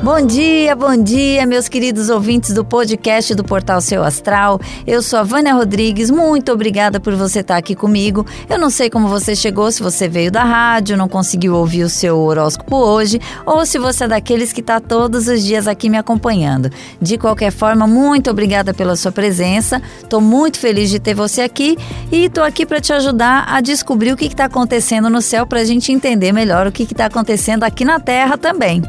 Bom dia, bom dia, meus queridos ouvintes do podcast do Portal Seu Astral. Eu sou a Vânia Rodrigues, muito obrigada por você estar aqui comigo. Eu não sei como você chegou, se você veio da rádio, não conseguiu ouvir o seu horóscopo hoje, ou se você é daqueles que está todos os dias aqui me acompanhando. De qualquer forma, muito obrigada pela sua presença. Estou muito feliz de ter você aqui e estou aqui para te ajudar a descobrir o que está acontecendo no céu para a gente entender melhor o que está acontecendo aqui na Terra também.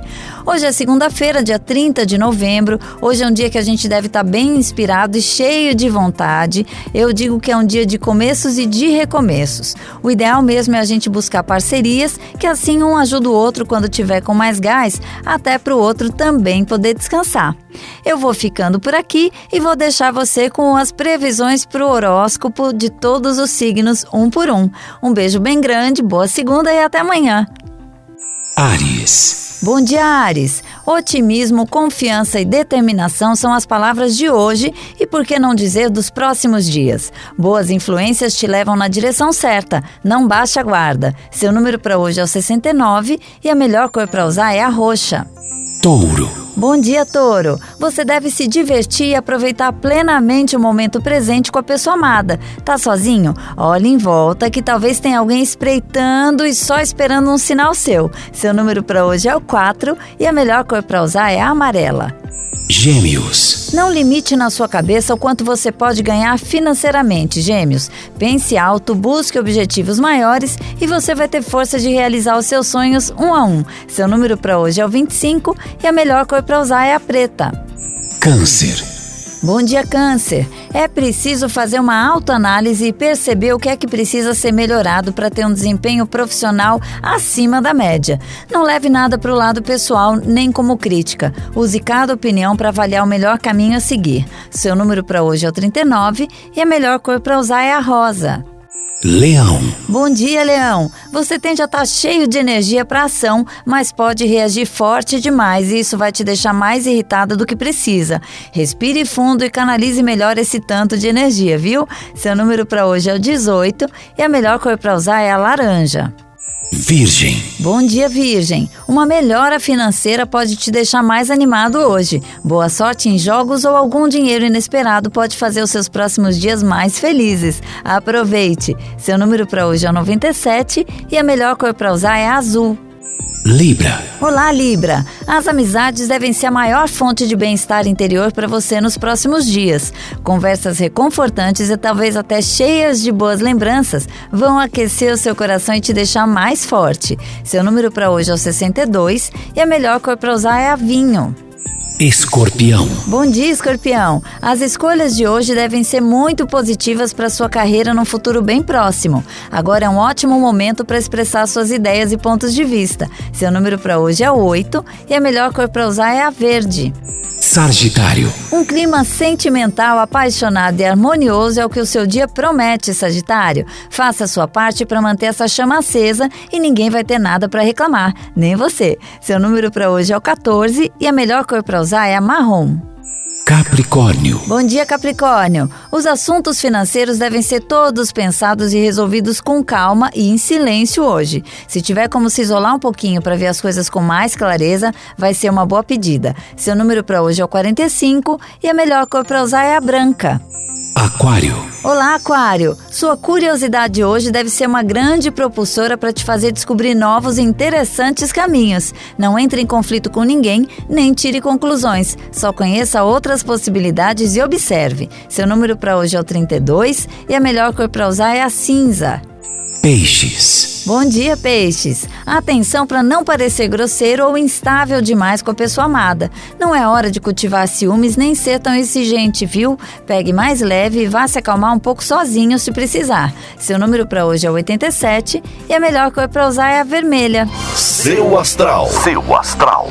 Hoje é segunda-feira, dia 30 de novembro. Hoje é um dia que a gente deve estar bem inspirado e cheio de vontade. Eu digo que é um dia de começos e de recomeços. O ideal mesmo é a gente buscar parcerias, que assim um ajuda o outro quando tiver com mais gás, até para o outro também poder descansar. Eu vou ficando por aqui e vou deixar você com as previsões para o horóscopo de todos os signos, um por um. Um beijo bem grande, boa segunda e até amanhã. Ares. Bom dia, Ares. Otimismo, confiança e determinação são as palavras de hoje e por que não dizer dos próximos dias. Boas influências te levam na direção certa, não baixe a guarda. Seu número para hoje é o 69 e a melhor cor para usar é a roxa. Touro. Bom dia, Touro. Você deve se divertir e aproveitar plenamente o momento presente com a pessoa amada. Tá sozinho? Olhe em volta que talvez tenha alguém espreitando e só esperando um sinal seu. Seu número para hoje é o 4 e a melhor cor para usar é a amarela. Gêmeos. Não limite na sua cabeça o quanto você pode ganhar financeiramente, Gêmeos. Pense alto, busque objetivos maiores e você vai ter força de realizar os seus sonhos um a um. Seu número para hoje é o 25 e a melhor cor para usar é a preta. Câncer. Bom dia, Câncer. É preciso fazer uma autoanálise e perceber o que é que precisa ser melhorado para ter um desempenho profissional acima da média. Não leve nada para o lado pessoal nem como crítica. Use cada opinião para avaliar o melhor caminho a seguir. Seu número para hoje é o 39 e a melhor cor para usar é a rosa. Leão. Bom dia, Leão. Você tende a estar cheio de energia para ação, mas pode reagir forte demais e isso vai te deixar mais irritada do que precisa. Respire fundo e canalize melhor esse tanto de energia, viu? Seu número para hoje é o 18 e a melhor cor para usar é a laranja. Virgem. Bom dia, Virgem. Uma melhora financeira pode te deixar mais animado hoje. Boa sorte em jogos ou algum dinheiro inesperado pode fazer os seus próximos dias mais felizes. Aproveite. Seu número para hoje é 97 e a melhor cor para usar é azul. Libra. Olá, Libra! As amizades devem ser a maior fonte de bem-estar interior para você nos próximos dias. Conversas reconfortantes e talvez até cheias de boas lembranças vão aquecer o seu coração e te deixar mais forte. Seu número para hoje é o 62 e a melhor cor para usar é a vinho. Escorpião. Bom dia, Escorpião. As escolhas de hoje devem ser muito positivas para sua carreira num futuro bem próximo. Agora é um ótimo momento para expressar suas ideias e pontos de vista. Seu número para hoje é o 8 e a melhor cor para usar é a verde. Sagitário. Um clima sentimental, apaixonado e harmonioso é o que o seu dia promete, Sagitário. Faça a sua parte para manter essa chama acesa e ninguém vai ter nada para reclamar, nem você. Seu número para hoje é o 14 e a melhor cor para usar é a marrom. Capricórnio. Bom dia, Capricórnio. Os assuntos financeiros devem ser todos pensados e resolvidos com calma e em silêncio hoje. Se tiver como se isolar um pouquinho para ver as coisas com mais clareza, vai ser uma boa pedida. Seu número para hoje é o 45 e a melhor cor para usar é a branca. Aquário. Olá, Aquário! Sua curiosidade hoje deve ser uma grande propulsora para te fazer descobrir novos e interessantes caminhos. Não entre em conflito com ninguém, nem tire conclusões. Só conheça outras possibilidades e observe. Seu número para hoje é o 32 e a melhor cor para usar é a cinza. Peixes. Bom dia, peixes. Atenção para não parecer grosseiro ou instável demais com a pessoa amada. Não é hora de cultivar ciúmes nem ser tão exigente, viu? Pegue mais leve e vá se acalmar um pouco sozinho se precisar. Seu número para hoje é 87 e a melhor cor para usar é a vermelha. Seu astral. Seu astral.